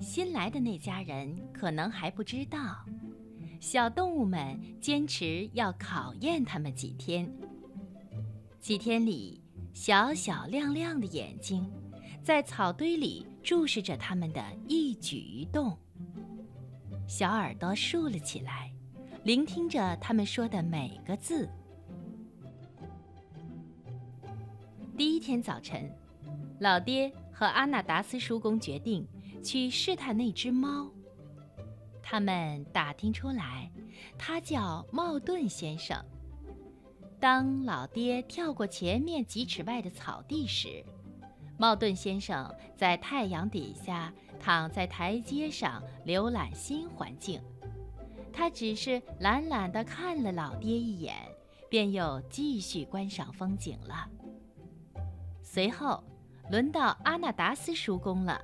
新来的那家人可能还不知道，小动物们坚持要考验他们几天。几天里，小小亮亮的眼睛在草堆里注视着他们的一举一动，小耳朵竖了起来，聆听着他们说的每个字。第一天早晨，老爹和阿纳达斯叔公决定。去试探那只猫。他们打听出来，他叫茂顿先生。当老爹跳过前面几尺外的草地时，茂顿先生在太阳底下躺在台阶上浏览新环境。他只是懒懒地看了老爹一眼，便又继续观赏风景了。随后，轮到阿纳达斯叔公了。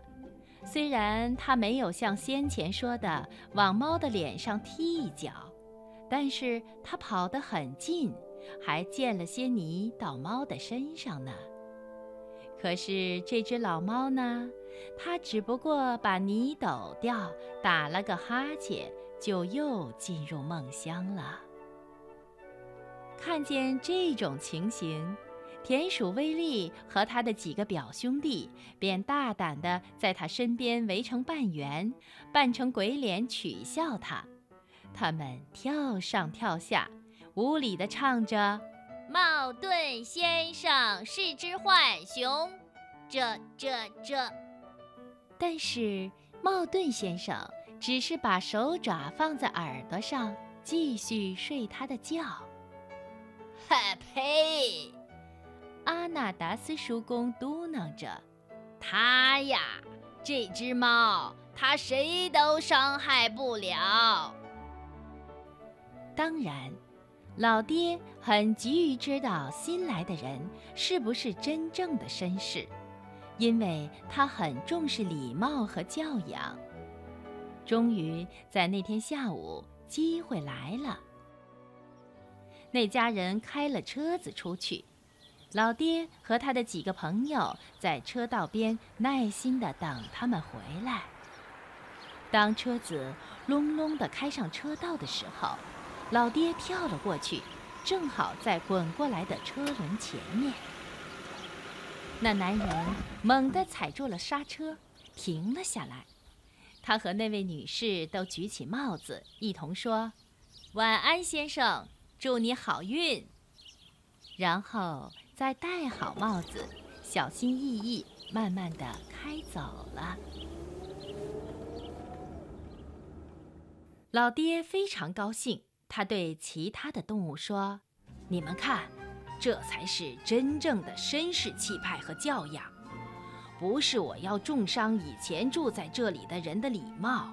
虽然他没有像先前说的往猫的脸上踢一脚，但是他跑得很近，还溅了些泥到猫的身上呢。可是这只老猫呢，它只不过把泥抖掉，打了个哈欠，就又进入梦乡了。看见这种情形。田鼠威利和他的几个表兄弟便大胆地在他身边围成半圆，扮成鬼脸取笑他。他们跳上跳下，无礼地唱着：“茂顿先生是只浣熊，这这这。”但是茂顿先生只是把手爪放在耳朵上，继续睡他的觉。嗨呸！阿纳达斯叔公嘟囔着：“他呀，这只猫，他谁都伤害不了。”当然，老爹很急于知道新来的人是不是真正的绅士，因为他很重视礼貌和教养。终于在那天下午，机会来了。那家人开了车子出去。老爹和他的几个朋友在车道边耐心地等他们回来。当车子隆隆地开上车道的时候，老爹跳了过去，正好在滚过来的车轮前面。那男人猛地踩住了刹车，停了下来。他和那位女士都举起帽子，一同说：“晚安，先生，祝你好运。”然后。再戴好帽子，小心翼翼、慢慢地开走了。老爹非常高兴，他对其他的动物说：“你们看，这才是真正的绅士气派和教养。不是我要重伤以前住在这里的人的礼貌，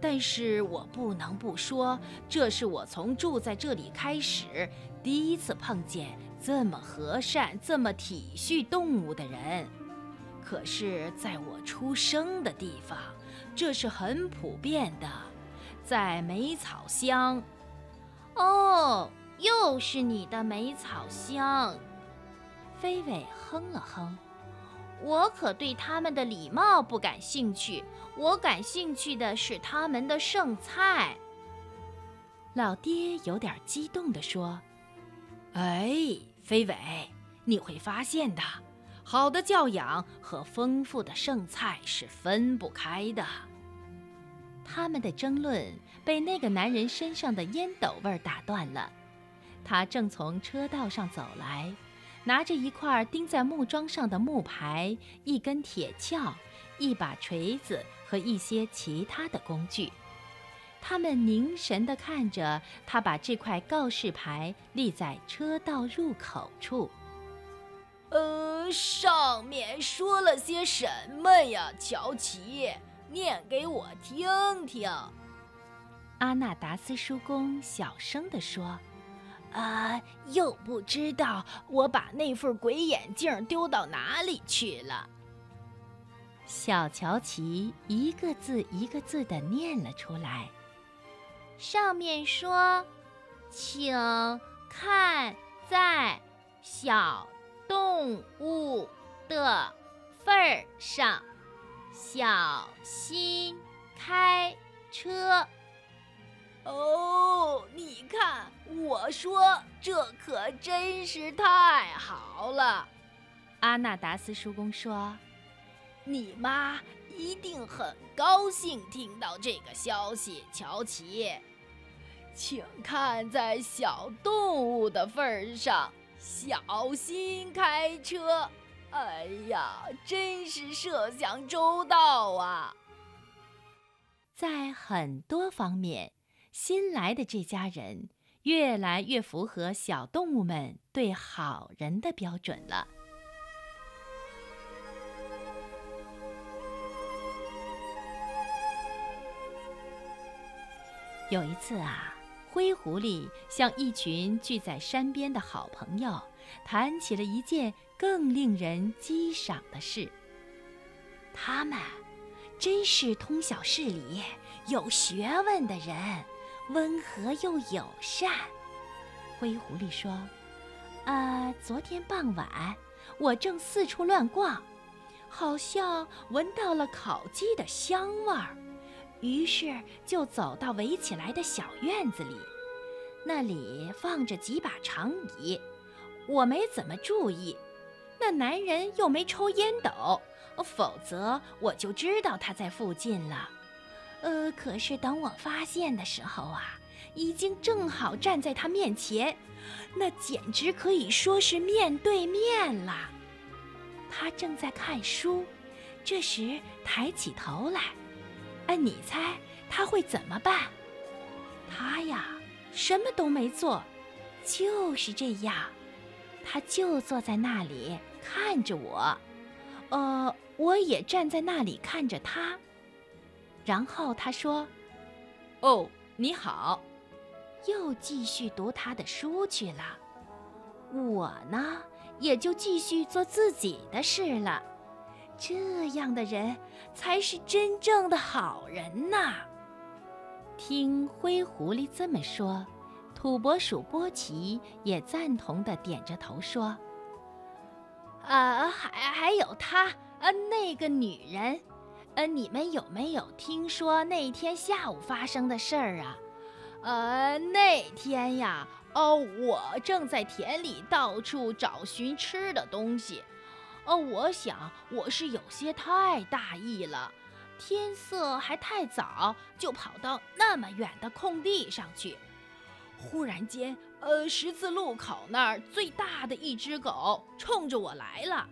但是我不能不说，这是我从住在这里开始第一次碰见。”这么和善、这么体恤动物的人，可是在我出生的地方，这是很普遍的，在梅草乡。哦，又是你的梅草乡。飞尾哼了哼，我可对他们的礼貌不感兴趣，我感兴趣的是他们的剩菜。老爹有点激动地说：“哎。”飞尾，你会发现的，好的教养和丰富的剩菜是分不开的。他们的争论被那个男人身上的烟斗味打断了。他正从车道上走来，拿着一块钉在木桩上的木牌、一根铁锹、一把锤子和一些其他的工具。他们凝神地看着他，把这块告示牌立在车道入口处。呃，上面说了些什么呀？乔奇，念给我听听。阿纳达斯叔公小声地说：“啊，又不知道我把那副鬼眼镜丢到哪里去了。”小乔奇一个字一个字地念了出来。上面说：“请看在小动物的份儿上，小心开车。我说这可真是太好了。阿纳达斯叔公说：“你妈一定很高兴听到这个消息。”乔奇，请看在小动物的份上，小心开车。哎呀，真是设想周到啊！在很多方面。新来的这家人越来越符合小动物们对好人的标准了。有一次啊，灰狐狸向一群聚在山边的好朋友谈起了一件更令人激赏的事。他们真是通晓事理、有学问的人。温和又友善，灰狐狸说：“啊，昨天傍晚我正四处乱逛，好像闻到了烤鸡的香味儿，于是就走到围起来的小院子里。那里放着几把长椅，我没怎么注意。那男人又没抽烟斗，否则我就知道他在附近了。”呃，可是等我发现的时候啊，已经正好站在他面前，那简直可以说是面对面了。他正在看书，这时抬起头来，哎，你猜他会怎么办？他呀，什么都没做，就是这样，他就坐在那里看着我，呃，我也站在那里看着他。然后他说：“哦，你好。”又继续读他的书去了。我呢，也就继续做自己的事了。这样的人才是真正的好人呐。听灰狐狸这么说，土拨鼠波奇也赞同的点着头说：“啊，还还有他，呃，那个女人。”呃，你们有没有听说那天下午发生的事儿啊？呃，那天呀，哦，我正在田里到处找寻吃的东西，哦，我想我是有些太大意了，天色还太早，就跑到那么远的空地上去。忽然间，呃，十字路口那儿最大的一只狗冲着我来了。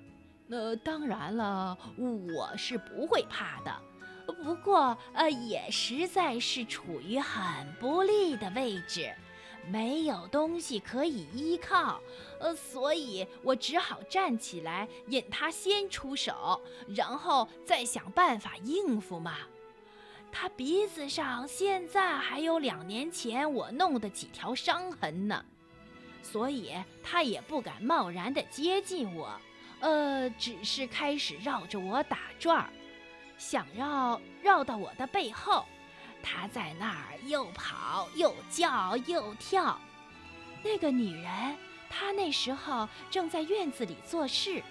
那当然了，我是不会怕的。不过，呃，也实在是处于很不利的位置，没有东西可以依靠，呃，所以我只好站起来，引他先出手，然后再想办法应付嘛。他鼻子上现在还有两年前我弄的几条伤痕呢，所以他也不敢贸然的接近我。呃，只是开始绕着我打转儿，想绕绕到我的背后。他在那儿又跑又叫又跳。那个女人，她那时候正在院子里做事，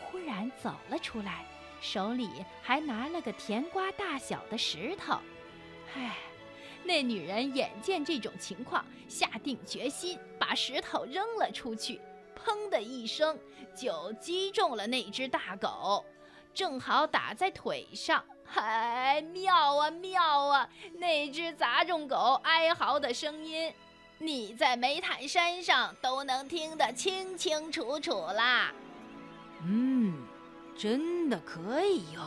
忽然走了出来，手里还拿了个甜瓜大小的石头。唉，那女人眼见这种情况，下定决心把石头扔了出去。砰的一声，就击中了那只大狗，正好打在腿上。嗨，妙啊妙啊！那只杂种狗哀嚎的声音，你在煤炭山上都能听得清清楚楚啦。嗯，真的可以哟。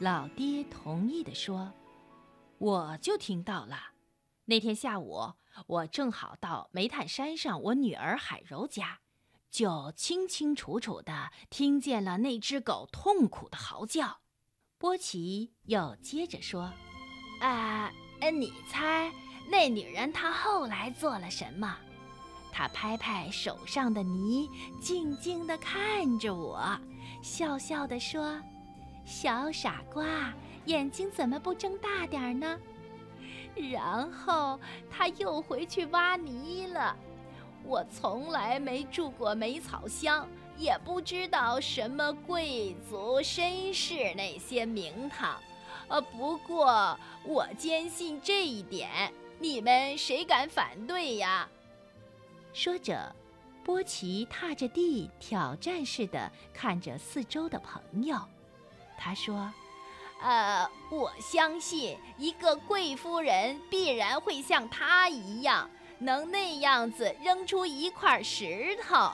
老爹同意的说：“我就听到了。那天下午。”我正好到煤炭山上，我女儿海柔家，就清清楚楚地听见了那只狗痛苦的嚎叫。波奇又接着说：“啊，你猜那女人她后来做了什么？她拍拍手上的泥，静静地看着我，笑笑地说：‘小傻瓜，眼睛怎么不睁大点儿呢？’”然后他又回去挖泥了。我从来没住过梅草乡，也不知道什么贵族绅士那些名堂。呃，不过我坚信这一点，你们谁敢反对呀？说着，波奇踏着地，挑战似的看着四周的朋友。他说：“呃，我相信一个贵夫人必然会像他一样，能那样子扔出一块石头。”